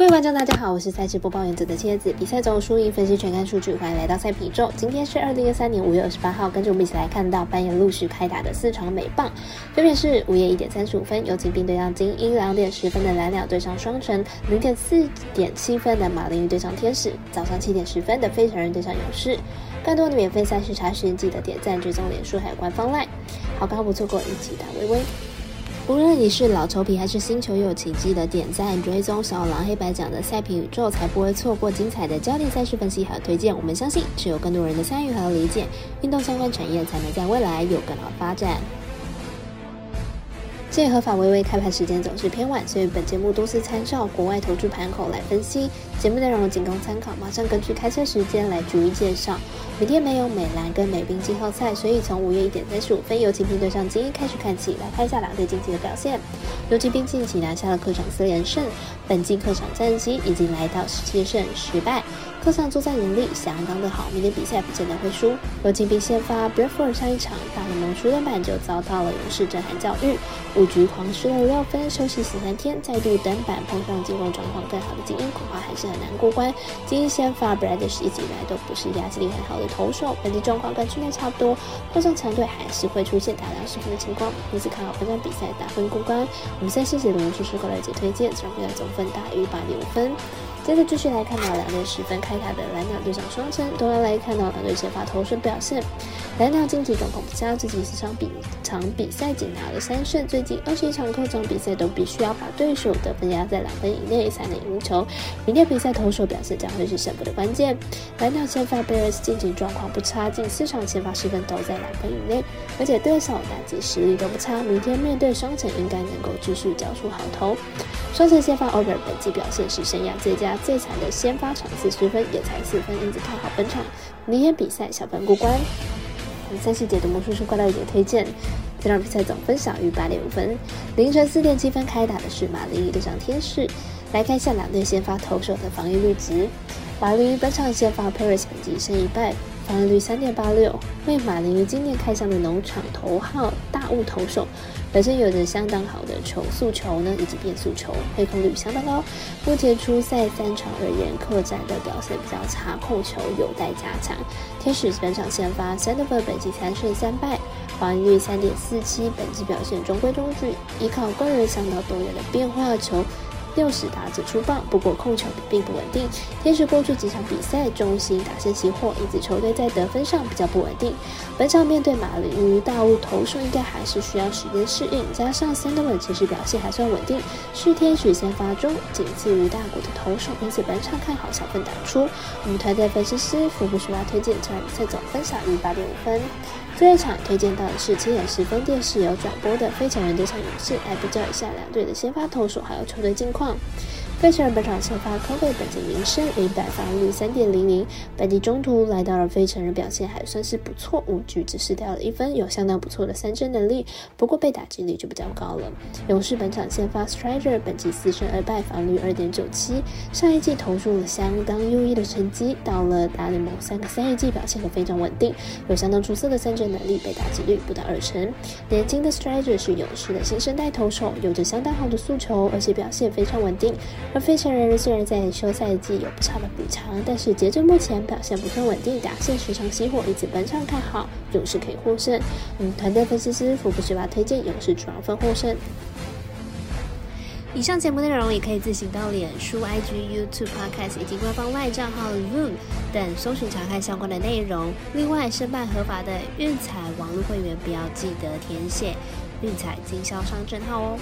各位观众，大家好，我是赛事播报员者的蝎子。比赛中输赢分析全看数据，欢迎来到赛比宙。今天是二零二三年五月二十八号，跟着我们一起来看到半夜陆续开打的四场美棒。分别是午夜一点三十五分，有请兵对上精英；两点十分的蓝鸟对上双城；零点四点七分的马林鱼对上天使；早上七点十分的飞城人对上勇士。更多的免费赛事查询，记得点赞、追踪脸书还有官方 LINE。好看不错过，一起打微微。无论你是老球皮还是新球友，请记得点赞、追踪小狼黑白奖的赛评宇宙，才不会错过精彩的焦点赛事分析和推荐。我们相信，只有更多人的参与和理解，运动相关产业才能在未来有更好的发展。这也合法微微开盘时间总是偏晚，所以本节目多是参照国外投注盘口来分析。节目内容仅供参考，马上根据开车时间来逐一介绍。明天没有美兰跟美兵季后赛，所以从五月一点三十五分由骑兵对上精英开始看起，来看一下两队近期的表现。游骑兵近期拿下了客场四连胜，本季客场战绩已经来到十七胜十败，客场作战能力相当的好。明天比赛不见得会输。游骑兵先发 Bradford 上一场大联盟初登板就遭到了勇士震撼教育，五局狂失了六分，休息十三天再度登板，碰上进攻状况更好的精英，恐怕还是很难过关。精英先发 Bradish 一直以来都不是压制力很好的。投手本地状况跟去年差不多，碰上强队还是会出现大量失分的情况。因此看好本场比赛打分过关。我们先谢谢龙叔叔过来解推荐，这场比赛总分大于八点五分。接着继续来看到两队十分开卡的蓝鸟对上双城，同样来看到两队先发投手表现。蓝鸟近期状况不佳，最近四场比场比赛仅拿了三胜，最近二十一场客场比赛都必须要把对手得分压在两分以内才能赢球。明天比赛投手表现将会是胜负的关键。蓝鸟先发贝尔斯近期状况不差，近四场先发失分都在两分以内，而且对手打击实力都不差。明天面对双城应该能够继续交出好投。双城先发 Over 本季表现是生涯最佳。最惨的先发场次十分也才四分，因此看好本场明天比赛小分过关。三细解读魔术师怪盗也推荐，这场比赛总分享于八点五分。凌晨四点七分开打的是马林鱼对上天使，来看一下两队先发投手的防御率值。马林鱼本场先发 Paris 本季胜一败。防御率三点八六，为马林鱼今年开箱的农场头号大物投手，本身有着相当好的球速球呢，以及变速球，配控率相当高。目前初赛三场而言，客战的表现比较差，控球有待加强。天使本场先发 s a n d e r 本季三胜三败，防御率三点四七，本季表现中规中矩，依靠个人相当多元的变化球。六十打者出棒，不过控球并不稳定。天使过去几场比赛中心打线熄火，因此球队在得分上比较不稳定。本场面对马林鱼大物投手，应该还是需要时间适应。加上 s a n d e r 其实表现还算稳定，是天使先发中仅次于大谷的投手，因此本场看好小分打出。我们团队分析师福布斯拉推荐这场比赛总分小于八点五分。最后一场推荐到的是七点十分电视有转播的非常人对上勇士，来比较一下两队的先发投手还有球队进攻。况。费城人本场先发科贝本季名胜零百防率三点零零，本季中途来到了费城人表现还算是不错，五局只失掉了一分，有相当不错的三振能力，不过被打击率就比较高了。勇士本场先发 Strider 本季四胜二败，防率二点九七，上一季投入了相当优异的成绩，到了大联盟三个三一季表现都非常稳定，有相当出色的三振能力，被打击率不到二成。年轻的 Strider 是勇士的新生代投手，有着相当好的速球，而且表现非常稳定。而费城人虽然在休赛季有不差的补偿，但是截至目前表现不算稳定，打线时常熄火，因此本场看好勇士可以获胜。嗯，团队分析师福布斯巴推荐勇士主要分获胜。以上节目内容也可以自行到脸书、IG、YouTube、Podcast 以及官方外账号 Zoom 等搜寻查看相关的内容。另外，申办合法的运彩网络会员，不要记得填写运彩经销商证号哦。